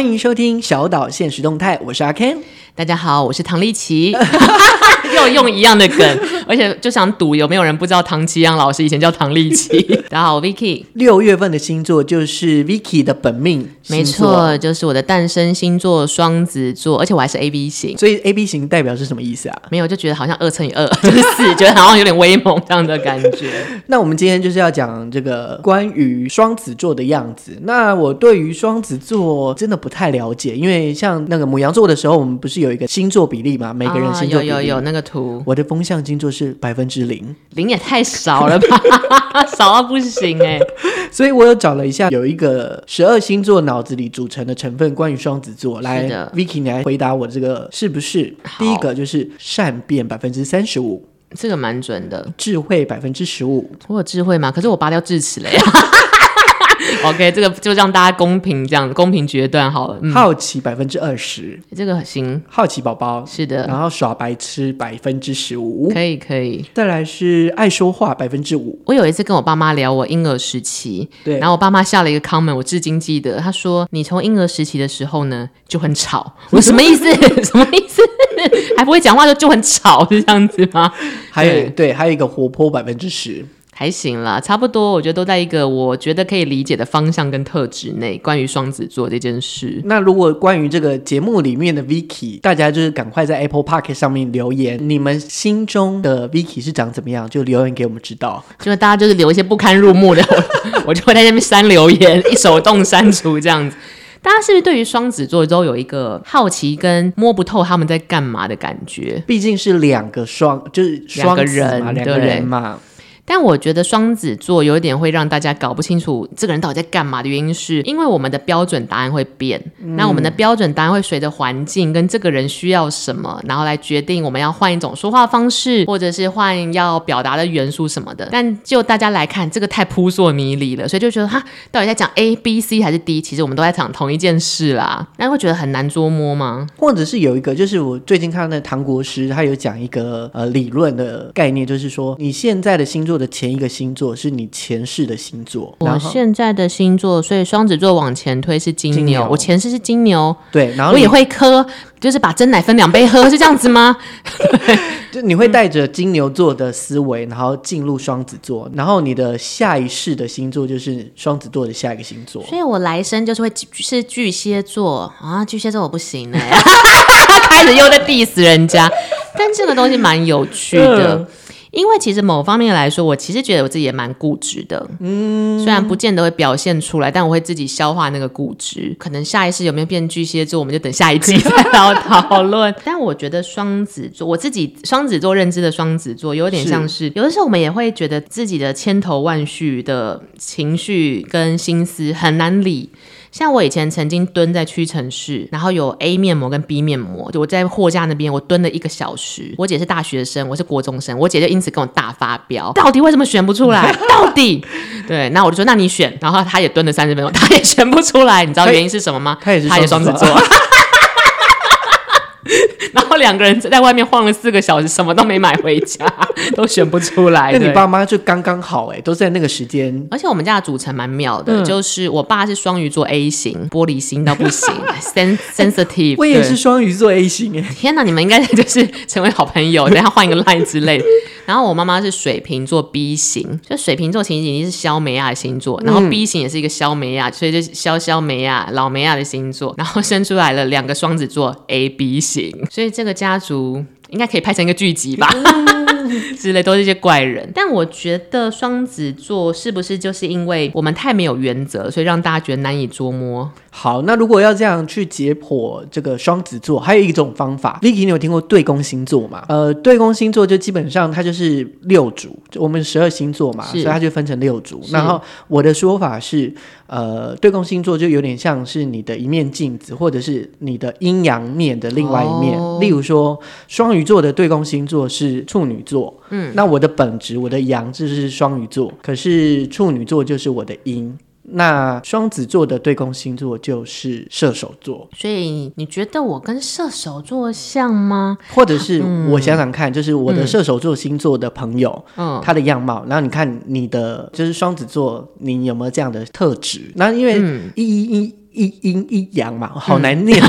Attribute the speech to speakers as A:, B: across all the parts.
A: 欢迎收听小岛现实动态，我是阿 Ken。
B: 大家好，我是唐丽琪。又用一样的梗，而且就想赌有没有人不知道唐綺阳老师以前叫唐立奇。大家好，Vicky。
A: 六月份的星座就是 Vicky 的本命，
B: 没错，就是我的诞生星座双子座，而且我还是 A B 型。
A: 所以 A B 型代表是什么意思啊？
B: 没有，就觉得好像二乘以二 就是四，觉得好像有点威猛这样的感觉。
A: 那我们今天就是要讲这个关于双子座的样子。那我对于双子座真的不太了解，因为像那个母羊座的时候，我们不是有一个星座比例嘛？每个人星座比例、
B: 啊、有有有那个图。
A: 我的风象星座是百分之零，
B: 零也太少了吧，少到不行哎、欸。
A: 所以我有找了一下，有一个十二星座脑子里组成的成分，关于双子座。来，Vicky，你来回答我这个是不是？第一个就是善变百分之三十五，
B: 这个蛮准的。
A: 智慧百分之十五，
B: 我有智慧吗？可是我拔掉智齿了呀。OK，这个就让大家公平这样公平决断好了。嗯、
A: 好奇百分之二十，
B: 这个行。
A: 好奇宝宝
B: 是的，
A: 然后耍白痴百分之十五，
B: 可以可以。
A: 再来是爱说话百分之五。
B: 我有一次跟我爸妈聊我婴儿时期，对，然后我爸妈下了一个 comment，我至今记得，他说：“你从婴儿时期的时候呢就很吵。”我说什么意思？什么意思？还不会讲话就就很吵是这样子吗？
A: 还有对，对，还有一个活泼百分之十。
B: 还行啦，差不多，我觉得都在一个我觉得可以理解的方向跟特质内。关于双子座这件事，
A: 那如果关于这个节目里面的 Vicky，大家就是赶快在 Apple Podcast 上面留言，你们心中的 Vicky 是长怎么样，就留言给我们知道。
B: 就是大家就是留一些不堪入目的，我就会在那边删留言，一手动删除这样子。大家是不是对于双子座都有一个好奇跟摸不透他们在干嘛的感觉？
A: 毕竟是两个双，就是双个人，两个人嘛。
B: 但我觉得双子座有一点会让大家搞不清楚这个人到底在干嘛的原因，是因为我们的标准答案会变。嗯、那我们的标准答案会随着环境跟这个人需要什么，然后来决定我们要换一种说话方式，或者是换要表达的元素什么的。但就大家来看，这个太扑朔迷离了，所以就觉得哈，到底在讲 A、B、C 还是 D？其实我们都在讲同一件事啦。那会觉得很难捉摸吗？
A: 或者是有一个，就是我最近看到那个唐国师，他有讲一个呃理论的概念，就是说你现在的星座的前一个星座是你前世的星座，
B: 我现在的星座，所以双子座往前推是金牛，金牛我前世是金牛，
A: 对，然后
B: 我也会磕，就是把真奶分两杯喝，是这样子吗？
A: 就你会带着金牛座的思维，然后进入双子座，然后你的下一世的星座就是双子座的下一个星座，
B: 所以我来生就是会是巨蟹座啊，巨蟹座我不行哎，开始又在 diss 人家，但这个东西蛮有趣的。嗯因为其实某方面来说，我其实觉得我自己也蛮固执的，嗯，虽然不见得会表现出来，但我会自己消化那个固执。可能下一世有没有变巨蟹座，我们就等下一集 再来讨论。但我觉得双子座，我自己双子座认知的双子座，有点像是，是有的时候我们也会觉得自己的千头万绪的情绪跟心思很难理。像我以前曾经蹲在屈臣氏，然后有 A 面膜跟 B 面膜，就我在货架那边，我蹲了一个小时。我姐是大学生，我是国中生，我姐就因此跟我大发飙，到底为什么选不出来？到底对，那我就说，那你选，然后她也蹲了三十分钟，她也选不出来，你知道原因是什么吗？
A: 她也是双子座。
B: 两个人在外面晃了四个小时，什么都没买回家，都选不出来。
A: 那你爸妈就刚刚好哎，都在那个时间。
B: 而且我们家的组成蛮妙的，嗯、就是我爸是双鱼座 A 型，玻璃心到不行，sen sensitive。我
A: 也是双鱼座 A 型哎，
B: 天哪，你们应该就是成为好朋友，等下换一个 line 之类的。然后我妈妈是水瓶座 B 型，就水瓶座其实已经是肖梅亚的星座，然后 B 型也是一个肖梅亚，所以就肖肖梅亚老梅亚的星座，然后生出来了两个双子座 A B 型，所以这个家族应该可以拍成一个剧集吧。之类都是一些怪人，但我觉得双子座是不是就是因为我们太没有原则，所以让大家觉得难以捉摸？
A: 好，那如果要这样去解剖这个双子座，还有一种方法，Vicky，你有听过对宫星座吗？呃，对宫星座就基本上它就是六组，我们十二星座嘛，所以它就分成六组。然后我的说法是，呃，对宫星座就有点像是你的一面镜子，或者是你的阴阳面的另外一面。哦、例如说，双鱼座的对宫星座是处女座。嗯，那我的本质，我的阳就是双鱼座，可是处女座就是我的阴。那双子座的对宫星座就是射手座。
B: 所以你觉得我跟射手座像吗？
A: 或者是我想想看，就是我的射手座星座的朋友，嗯，他的样貌，然后你看你的就是双子座，你有没有这样的特质？那因为一一一。一一阴一阳嘛，好难念。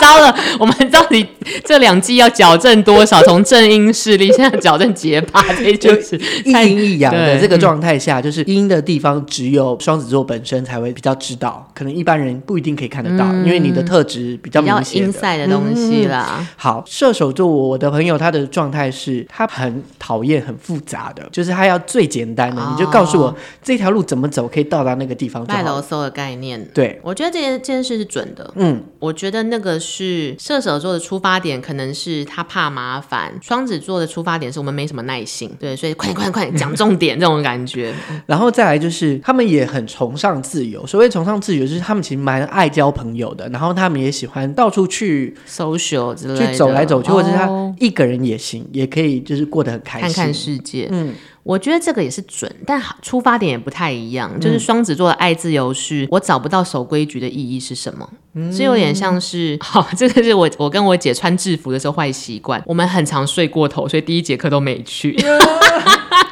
B: 糟了，我们到底这两季要矫正多少？从正阴势力，现在矫正结巴，这就是
A: 一阴一阳的这个状态下，就是阴的地方只有双子座本身才会比较知道，可能一般人不一定可以看得到，因为你的特质比较明显。
B: 阴塞的东西啦。
A: 好，射手座，我的朋友他的状态是，他很讨厌很复杂的，就是他要最简单的，你就告诉我这条路怎么走可以到达那个地方。
B: 卖楼搜的概念，
A: 对，
B: 我觉得这件这件事是准的。嗯，我觉得那个是射手座的出发点，可能是他怕麻烦；双子座的出发点是我们没什么耐心，对，所以快点快点快点讲重点这种感觉。
A: 然后再来就是他们也很崇尚自由，所谓崇尚自由，就是他们其实蛮爱交朋友的，然后他们也喜欢到处去
B: social 之类的，
A: 去走来走去，或者是他一个人也行，也可以就是过得很开心，
B: 看看世界。嗯。我觉得这个也是准，但出发点也不太一样。就是双子座的爱自由是，我找不到守规矩的意义是什么？嗯，是有点像是，好，这个是我我跟我姐穿制服的时候坏习惯，我们很常睡过头，所以第一节课都没去。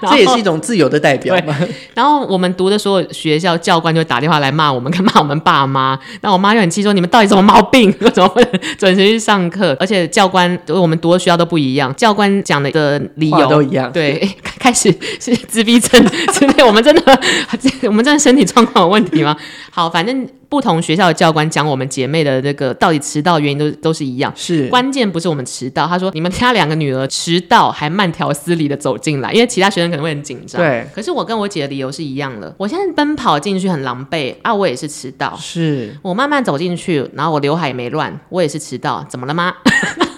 A: 这也是一种自由的代表嘛。
B: 然后我们读的所有学校教官就打电话来骂我们，跟骂我们爸妈。那我妈就很气，说你们到底什么毛病？为什么不准时去上课？而且教官我们读的学校都不一样，教官讲的的理由
A: 都一样。
B: 对，开始 是自闭症 之类。我们真的，我们真的身体状况有问题吗？好，反正。不同学校的教官讲我们姐妹的那个到底迟到原因都都是一样，
A: 是
B: 关键不是我们迟到。他说你们家两个女儿迟到还慢条斯理的走进来，因为其他学生可能会很紧张。
A: 对，
B: 可是我跟我姐的理由是一样的。我现在奔跑进去很狼狈啊，我也是迟到。
A: 是
B: 我慢慢走进去，然后我刘海也没乱，我也是迟到。怎么了吗？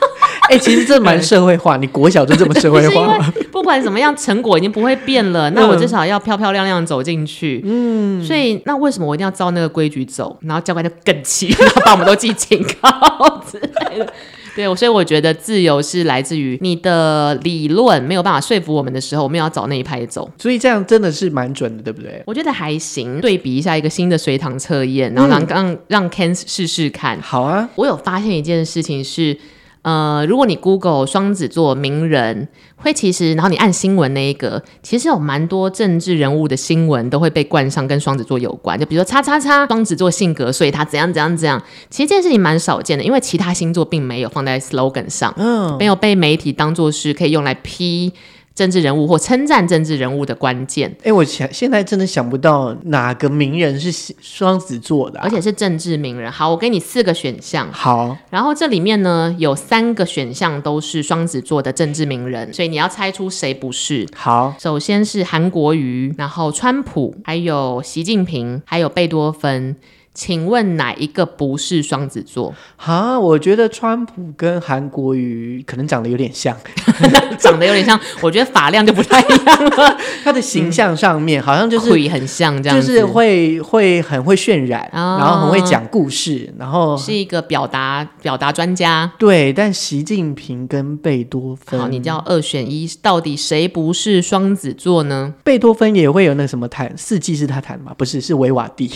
A: 哎、欸，其实这蛮社会化，你国小就这么社会化吗？
B: 不管怎么样，成果已经不会变了。那我至少要漂漂亮亮走进去。嗯，所以那为什么我一定要照那个规矩走？然后教官就更气，然后把我们都记警告之类的。对，所以我觉得自由是来自于你的理论没有办法说服我们的时候，我们要找那一派走。
A: 所以这样真的是蛮准的，对不对？
B: 我觉得还行。对比一下一个新的随堂测验，然后让、嗯、让让 Ken 试试看。
A: 好啊，
B: 我有发现一件事情是。呃，如果你 Google 双子座名人，会其实，然后你按新闻那一个，其实有蛮多政治人物的新闻都会被冠上跟双子座有关，就比如说叉叉叉双子座性格，所以他怎样怎样怎样。其实这件事情蛮少见的，因为其他星座并没有放在 slogan 上，嗯，没有被媒体当做是可以用来批。政治人物或称赞政治人物的关键。
A: 哎、欸，我想现在真的想不到哪个名人是双子座的、啊，
B: 而且是政治名人。好，我给你四个选项。
A: 好，
B: 然后这里面呢有三个选项都是双子座的政治名人，所以你要猜出谁不是。
A: 好，
B: 首先是韩国瑜，然后川普，还有习近平，还有贝多芬。请问哪一个不是双子座？
A: 哈，我觉得川普跟韩国瑜可能长得有点像，
B: 长得有点像。我觉得发量就不太一样了。
A: 他的形象上面好像就是
B: 很像这样，
A: 就是会会很会渲染，哦、然后很会讲故事，然后
B: 是一个表达表达专家。
A: 对，但习近平跟贝多芬，
B: 好，你叫二选一，到底谁不是双子座呢？
A: 贝多芬也会有那什么弹四季是他弹的吗？不是，是维瓦蒂。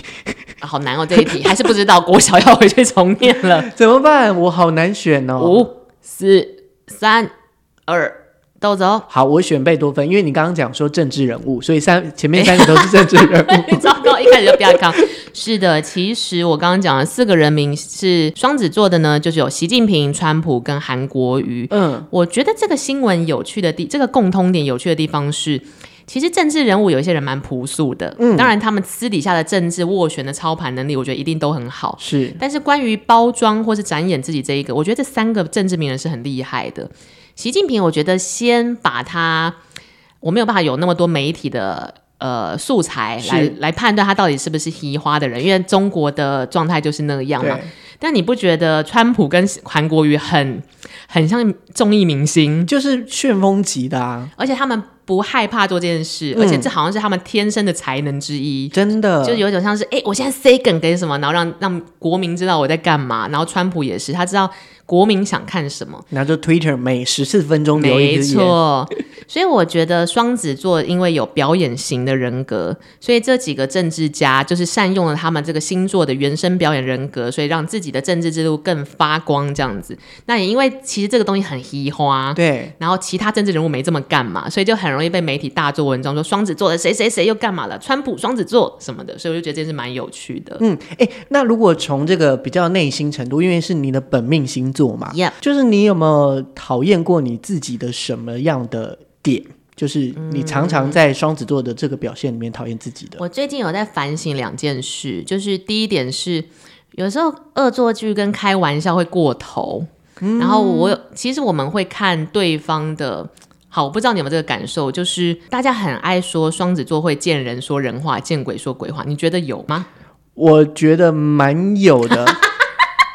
B: 好难哦，这一题还是不知道，国小要回去重念了，
A: 怎么办？我好难选哦。
B: 五、四、三、二，都走。
A: 好，我选贝多芬，因为你刚刚讲说政治人物，所以三前面三个 都是政治人物。
B: 糟糕，一开始就不要看。是的，其实我刚刚讲的四个人名是双子座的呢，就是有习近平、川普跟韩国瑜。嗯，我觉得这个新闻有趣的地，这个共通点有趣的地方是。其实政治人物有一些人蛮朴素的，嗯，当然他们私底下的政治斡旋的操盘能力，我觉得一定都很好。
A: 是，
B: 但是关于包装或是展演自己这一个，我觉得这三个政治名人是很厉害的。习近平，我觉得先把他，我没有办法有那么多媒体的呃素材来来判断他到底是不是嘻花的人，因为中国的状态就是那样嘛。但你不觉得川普跟韩国瑜很很像综艺明星，
A: 就是旋风级的啊，
B: 而且他们。不害怕做这件事，嗯，而且这好像是他们天生的才能之一。
A: 真的，
B: 就有一种像是，哎，我现在塞梗给什么，然后让让国民知道我在干嘛。然后川普也是，他知道。国民想看什么？
A: 然后就 Twitter 每十四分钟留一。没错，
B: 所以我觉得双子座因为有表演型的人格，所以这几个政治家就是善用了他们这个星座的原生表演人格，所以让自己的政治制度更发光。这样子，那也因为其实这个东西很嘻花，
A: 对。
B: 然后其他政治人物没这么干嘛，所以就很容易被媒体大做文章，说双子座的谁谁谁又干嘛了，川普双子座什么的，所以我就觉得这是蛮有趣的。
A: 嗯，哎、欸，那如果从这个比较内心程度，因为是你的本命星座嘛.就是你有没有讨厌过你自己的什么样的点？就是你常常在双子座的这个表现里面讨厌自己的。
B: 我最近有在反省两件事，就是第一点是，有时候恶作剧跟开玩笑会过头，嗯、然后我有其实我们会看对方的。好，我不知道你有没有这个感受，就是大家很爱说双子座会见人说人话，见鬼说鬼话，你觉得有吗？
A: 我觉得蛮有的。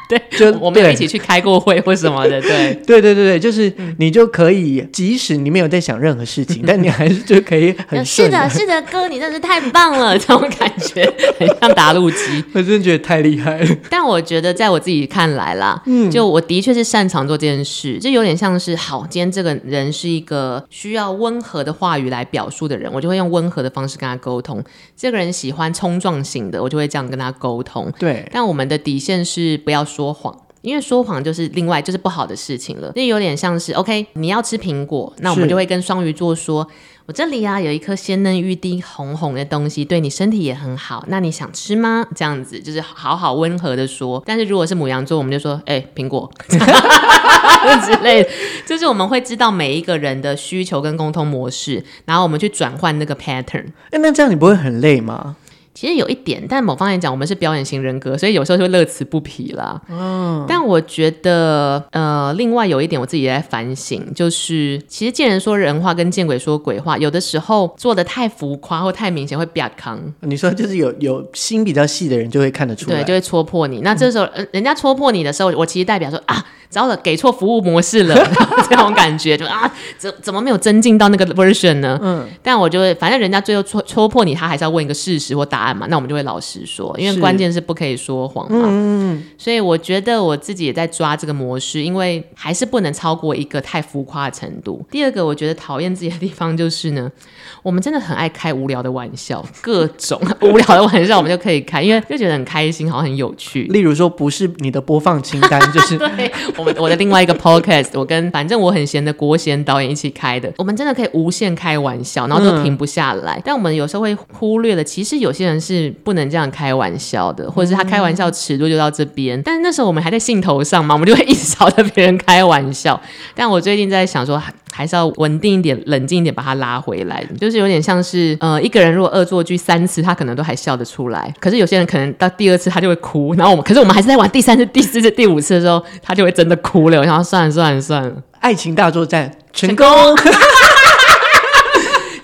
B: 对，就我们有一起去开过会或什么的，对，
A: 对对对对，就是你就可以，即使你没有在想任何事情，但你还是就可以很
B: 是的，是的，哥，你真是太棒了，这种感觉很像打路机，
A: 我真的觉得太厉害了。
B: 但我觉得在我自己看来啦，嗯，就我的确是擅长做这件事，就有点像是，好，今天这个人是一个需要温和的话语来表述的人，我就会用温和的方式跟他沟通。这个人喜欢冲撞型的，我就会这样跟他沟通。
A: 对，
B: 但我们的底线是不要说谎，因为说谎就是另外就是不好的事情了。那有点像是 OK，你要吃苹果，那我们就会跟双鱼座说，我这里啊有一颗鲜嫩欲滴红红的东西，对你身体也很好，那你想吃吗？这样子就是好好温和的说。但是如果是母羊座，我们就说，哎、欸，苹果 之类的，就是我们会知道每一个人的需求跟沟通模式，然后我们去转换那个 pattern。
A: 哎，那这样你不会很累吗？
B: 其实有一点，但某方面讲，我们是表演型人格，所以有时候就会乐此不疲啦。嗯，但我觉得，呃，另外有一点，我自己也在反省，就是其实见人说人话，跟见鬼说鬼话，有的时候做的太浮夸或太明显，会比较扛。
A: 你说，就是有有心比较细的人就会看得出来，
B: 对，就会戳破你。那这时候，嗯、人家戳破你的时候，我其实代表说啊。糟了，给错服务模式了，这种感觉就啊，怎怎么没有增进到那个 version 呢？嗯，但我就会，反正人家最后戳戳破你，他还是要问一个事实或答案嘛，那我们就会老实说，因为关键是不可以说谎嘛。嗯，所以我觉得我自己也在抓这个模式，因为还是不能超过一个太浮夸的程度。第二个，我觉得讨厌自己的地方就是呢，我们真的很爱开无聊的玩笑，各种无聊的玩笑我们就可以开，因为就觉得很开心，好像很有趣。
A: 例如说，不是你的播放清单，就是
B: 对。我们我的另外一个 podcast，我跟反正我很闲的国贤导演一起开的，我们真的可以无限开玩笑，然后都停不下来。嗯、但我们有时候会忽略了，其实有些人是不能这样开玩笑的，或者是他开玩笑尺度就到这边。嗯、但是那时候我们还在兴头上嘛，我们就会一直朝着别人开玩笑。但我最近在想说，还是要稳定一点、冷静一点，把他拉回来。就是有点像是，呃，一个人如果恶作剧三次，他可能都还笑得出来。可是有些人可能到第二次他就会哭，然后我们，可是我们还是在玩第三次、第四次、第五次的时候，他就会真的哭了。我想说算了算了算了，
A: 爱情大作战成功。
B: 成功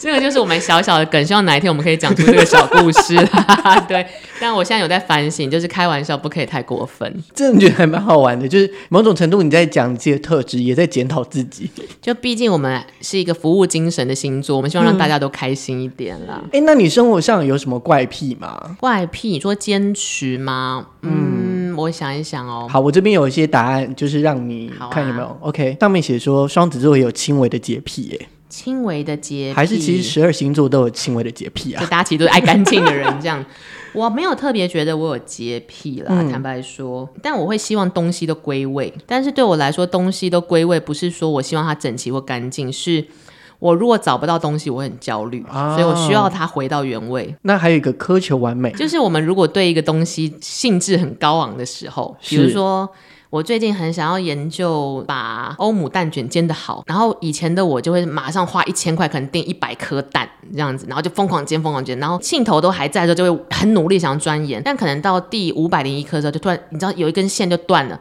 B: 这个就是我们小小的梗，希望哪一天我们可以讲出这个小故事。对，但我现在有在反省，就是开玩笑不可以太过分。
A: 真的觉得还蛮好玩的，就是某种程度你在讲自己的特质，也在检讨自己。
B: 就毕竟我们是一个服务精神的星座，我们希望让大家都开心一点啦。
A: 哎、嗯，那你生活上有什么怪癖吗？
B: 怪癖，你说坚持吗？嗯，嗯我想一想哦。
A: 好，我这边有一些答案，就是让你看有没有。啊、OK，上面写说双子座也有轻微的洁癖耶。
B: 轻微的洁癖，
A: 还是其实十二星座都有轻微的洁癖啊？
B: 就大家其实都是爱干净的人，这样。我没有特别觉得我有洁癖啦，嗯、坦白说，但我会希望东西都归位。但是对我来说，东西都归位不是说我希望它整齐或干净，是我如果找不到东西，我很焦虑，啊、所以我需要它回到原位。
A: 那还有一个苛求完美，
B: 就是我们如果对一个东西兴致很高昂的时候，比如说。我最近很想要研究把欧姆蛋卷煎得好，然后以前的我就会马上花一千块，可能订一百颗蛋这样子，然后就疯狂煎，疯狂煎，然后兴头都还在的时候，就会很努力想要钻研，但可能到第五百零一颗的时候，就突然你知道有一根线就断了。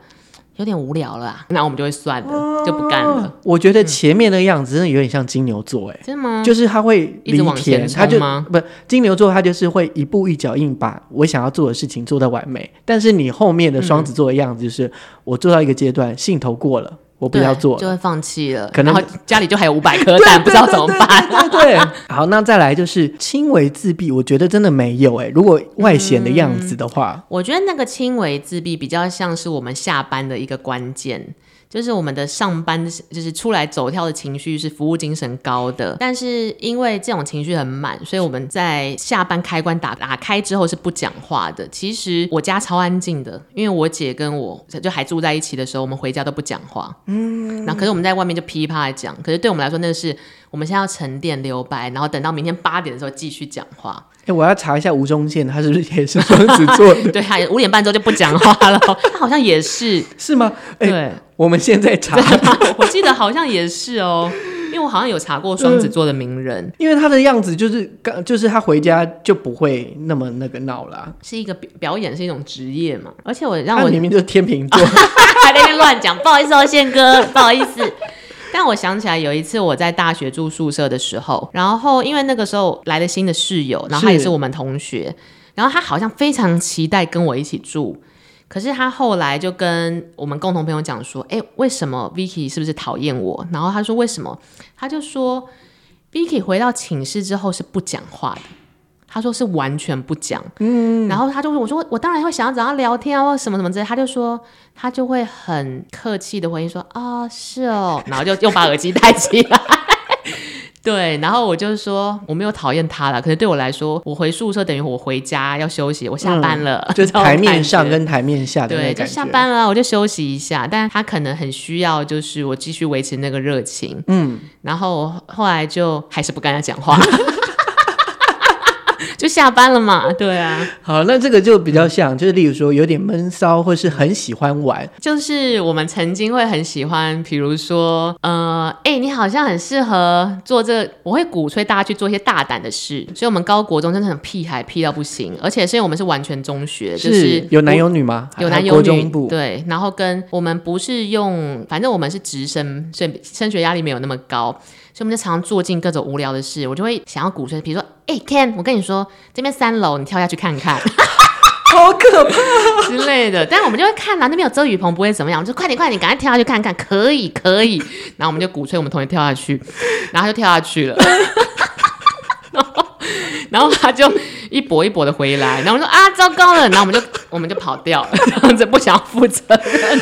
B: 有点无聊了，啊，那我们就会算了，哦、就不干了。
A: 我觉得前面那个样子真的有点像金牛座，哎，
B: 真的吗？
A: 就是他会
B: 一直往前冲吗？
A: 他就不金牛座，他就是会一步一脚印把我想要做的事情做到完美。但是你后面的双子座的样子，就是、嗯、我做到一个阶段，兴头过了。我不要做，
B: 就会放弃了。
A: 可能
B: 家里就还有五百颗蛋，不知道怎么办。
A: 对，对，对，对，对，好，那再来就是轻微自闭，我觉得真的没有哎、欸。如果外显的样子的话，
B: 嗯、我觉得那个轻微自闭比较像是我们下班的一个关键。就是我们的上班就是出来走跳的情绪是服务精神高的，但是因为这种情绪很满，所以我们在下班开关打打开之后是不讲话的。其实我家超安静的，因为我姐跟我就还住在一起的时候，我们回家都不讲话。嗯，那可是我们在外面就噼啪的讲，可是对我们来说，那个是我们现在要沉淀留白，然后等到明天八点的时候继续讲话。
A: 哎、欸，我要查一下吴宗宪，他是不是也是双子座的？
B: 对，他五点半之后就不讲话了。他好像也是，
A: 是吗？欸、对，我们现在查，
B: 我记得好像也是哦，因为我好像有查过双子座的名人，
A: 嗯、因为他的样子就是刚，就是他回家就不会那么那个闹啦。
B: 是一个表表演，是一种职业嘛。而且我让我
A: 明明就是天秤座，
B: 还在那边乱讲，不好意思哦，宪哥，不好意思。但我想起来有一次我在大学住宿舍的时候，然后因为那个时候来了新的室友，然后他也是我们同学，然后他好像非常期待跟我一起住，可是他后来就跟我们共同朋友讲说：“哎，为什么 Vicky 是不是讨厌我？”然后他说：“为什么？”他就说：“Vicky 回到寝室之后是不讲话的。”他说是完全不讲，嗯，然后他就问我说，我当然会想要找他聊天啊，或什么什么之类。他就说他就会很客气的回应说啊、是哦，然后就又把耳机戴起来。对，然后我就是说我没有讨厌他了，可是对我来说，我回宿舍等于我回家要休息，我下班了，嗯、
A: 就 是台面上跟台面下的对，
B: 就下班了，我就休息一下。但他可能很需要，就是我继续维持那个热情，嗯，然后后来就还是不跟他讲话。就下班了嘛，对啊。
A: 好，那这个就比较像，就是例如说有点闷骚，或是很喜欢玩。
B: 就是我们曾经会很喜欢，比如说，呃，哎、欸，你好像很适合做这個，我会鼓吹大家去做一些大胆的事。所以，我们高国中真的很屁孩，屁到不行。而且，是因为我们是完全中学，是就是
A: 有男有女吗？
B: 有男有女。对，然后跟我们不是用，反正我们是直升，所以升学压力没有那么高。所以我们就常常做尽各种无聊的事，我就会想要鼓吹，比如说，哎、欸、Ken，我跟你说，这边三楼，你跳下去看看，
A: 好可怕
B: 之类的。但是我们就会看啊，那边有遮雨棚，不会怎么样，我就快点快点，赶快跳下去看看，可以可以。然后我们就鼓吹我们同学跳下去，然后就跳下去了，然后然后他就一跛一跛的回来，然后我们说啊，糟糕了，然后我们就我们就跑掉了，这样子不想要负责任，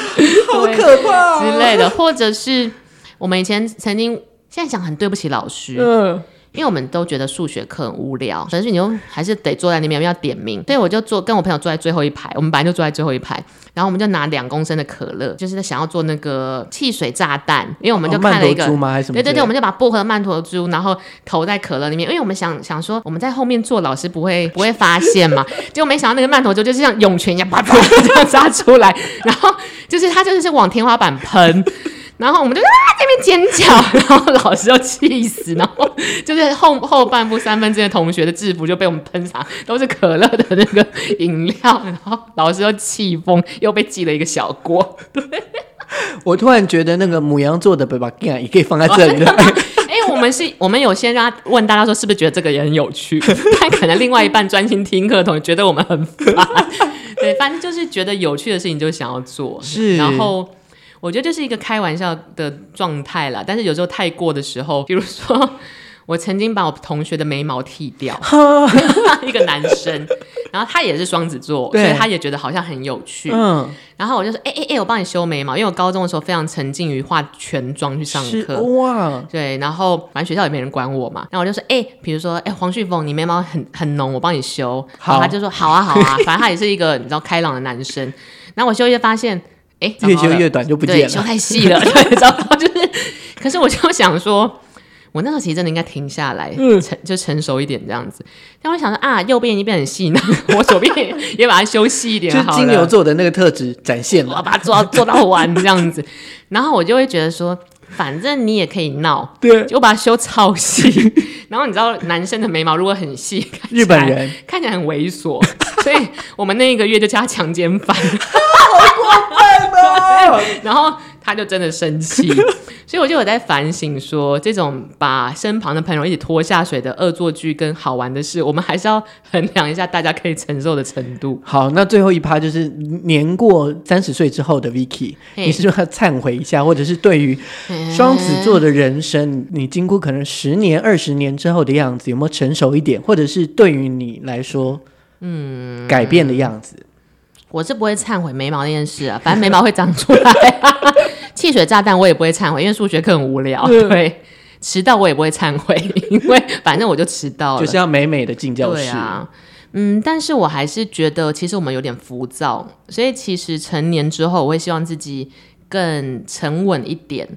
A: 好可怕
B: 之类的，或者是我们以前曾经。现在想很对不起老师，嗯，因为我们都觉得数学课很无聊，但是你又还是得坐在那边要点名，所以我就坐跟我朋友坐在最后一排，我们本来就坐在最后一排，然后我们就拿两公升的可乐，就是想要做那个汽水炸弹，因为我们就看了一个，
A: 哦、
B: 对对对，我们就把薄荷曼陀珠，然后投在可乐里面，因为我们想想说我们在后面坐，老师不会 不会发现嘛，结果没想到那个曼陀珠就是像涌泉一样啪啪这样炸出来，然后就是它就是往天花板喷。然后我们就啊这边尖叫，然后老师就气死，然后就是后后半部三分之一的同学的制服就被我们喷洒，都是可乐的那个饮料，然后老师又气疯，又被记了一个小锅。对，
A: 我突然觉得那个母羊座的爸爸也可以放在这里了。
B: 我们是，我们有先让他问大家说是不是觉得这个也很有趣，但可能另外一半专心听课的同学觉得我们很烦。对，反正就是觉得有趣的事情就想要做，
A: 是，
B: 然后。我觉得这是一个开玩笑的状态啦，但是有时候太过的时候，比如说 我曾经把我同学的眉毛剃掉，一个男生，然后他也是双子座，所以他也觉得好像很有趣。嗯，然后我就说，哎哎哎，我帮你修眉毛，因为我高中的时候非常沉浸于化全妆去上课，哇，对，然后反正学校也没人管我嘛，然后我就说，哎，比如说，哎，黄旭峰，你眉毛很很浓，我帮你修，好，他就说，好啊好啊，反正他也是一个你知道开朗的男生，然后我修一发现。哎，越
A: 修越短就不见了，
B: 修太细了，对，糟糕就是，可是我就想说，我那时候其实真的应该停下来，嗯，成就成熟一点这样子。但我想说啊，右边已经变很细，那 我左边也把它修细一点好了，
A: 就金牛座的那个特质展现了，
B: 我要把它做到做到完这样子。然后我就会觉得说，反正你也可以闹，
A: 对，
B: 就把它修超细。然后你知道，男生的眉毛如果很细，
A: 日本人
B: 看起来很猥琐，所以我们那一个月就叫他强奸犯。然后他就真的生气，所以我就有在反省说，这种把身旁的朋友一起拖下水的恶作剧跟好玩的事，我们还是要衡量一下大家可以承受的程度。
A: 好，那最后一趴就是年过三十岁之后的 Vicky，你是说要忏悔一下，或者是对于双子座的人生，你经过可能十年、二十年之后的样子，有没有成熟一点，或者是对于你来说，嗯，改变的样子？
B: 我是不会忏悔眉毛那件事啊，反正眉毛会长出来 汽水炸弹我也不会忏悔，因为数学课很无聊。嗯、对，迟到我也不会忏悔，因为反正我就迟到了。
A: 就是要美美的进教室。
B: 对啊，嗯，但是我还是觉得，其实我们有点浮躁，所以其实成年之后，我会希望自己更沉稳一点。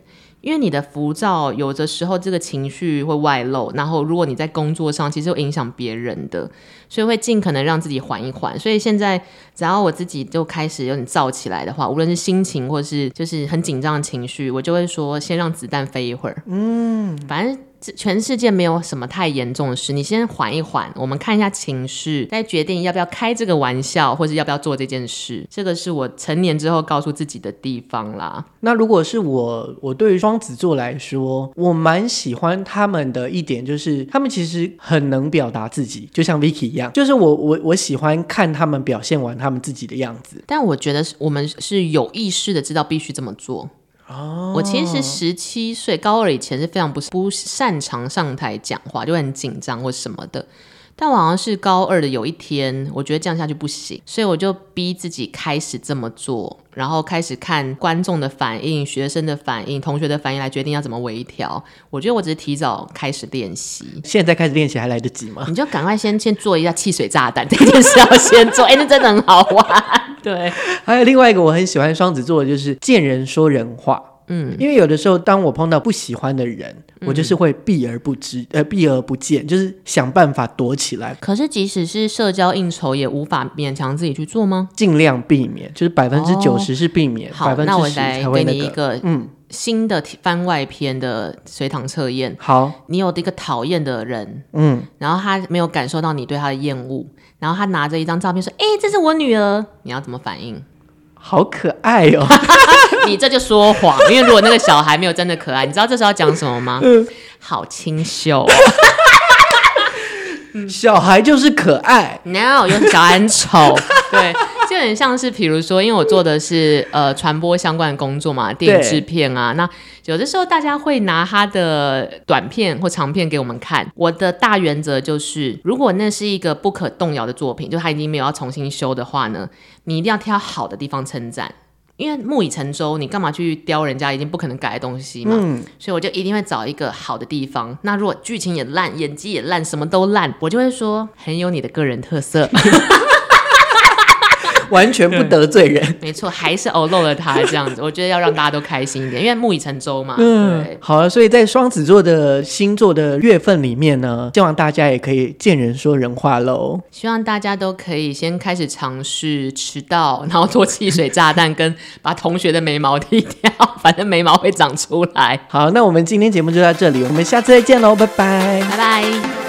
B: 因为你的浮躁，有的时候这个情绪会外露，然后如果你在工作上，其实会影响别人的，所以会尽可能让自己缓一缓。所以现在，只要我自己就开始有点躁起来的话，无论是心情或是就是很紧张的情绪，我就会说先让子弹飞一会儿。嗯，反正。全世界没有什么太严重的事，你先缓一缓，我们看一下情绪，再决定要不要开这个玩笑，或者要不要做这件事。这个是我成年之后告诉自己的地方啦。
A: 那如果是我，我对于双子座来说，我蛮喜欢他们的一点，就是他们其实很能表达自己，就像 Vicky 一样，就是我我我喜欢看他们表现完他们自己的样子。
B: 但我觉得我们是有意识的知道必须这么做。
A: 哦，
B: 我其实十七岁高二以前是非常不不擅长上台讲话，就会很紧张或什么的。但我好像是高二的有一天，我觉得这样下去不行，所以我就逼自己开始这么做，然后开始看观众的反应、学生的反应、同学的反应来决定要怎么微调。我觉得我只是提早开始练习，
A: 现在开始练习还来得及吗？
B: 你就赶快先先做一下汽水炸弹 这件事要先做，哎、欸，那真的很好玩。对，
A: 还有另外一个我很喜欢双子座的，就是见人说人话。嗯，因为有的时候，当我碰到不喜欢的人，嗯、我就是会避而不知，呃，避而不见，就是想办法躲起来。
B: 可是，即使是社交应酬，也无法勉强自己去做吗？
A: 尽量避免，就是百分之九十是避免，百分之十才会那个。给你一个嗯
B: 新的番外篇的随堂测验。
A: 好，
B: 你有一个讨厌的人，嗯，然后他没有感受到你对他的厌恶，然后他拿着一张照片说：“哎，这是我女儿。”你要怎么反应？
A: 好可爱哦！
B: 你这就说谎，因为如果那个小孩没有真的可爱，你知道这时候要讲什么吗？嗯，好清秀哦。
A: 小孩就是可爱
B: ，no，有小孩很丑，对，就很像是，比如说，因为我做的是呃传播相关的工作嘛，电影制片啊，那有的时候大家会拿他的短片或长片给我们看，我的大原则就是，如果那是一个不可动摇的作品，就他已经没有要重新修的话呢，你一定要挑好的地方称赞。因为木已成舟，你干嘛去雕人家已经不可能改的东西嘛？嗯，所以我就一定会找一个好的地方。那如果剧情也烂，演技也烂，什么都烂，我就会说很有你的个人特色。
A: 完全不得罪人，
B: 没错，还是偶漏了他这样子。我觉得要让大家都开心一点，因为木已成舟嘛。
A: 嗯，好了，所以在双子座的星座的月份里面呢，希望大家也可以见人说人话喽。
B: 希望大家都可以先开始尝试迟到，然后做汽水炸弹，跟把同学的眉毛剃掉，反正眉毛会长出来。
A: 好，那我们今天节目就到这里，我们下次再见喽，拜拜，
B: 拜拜。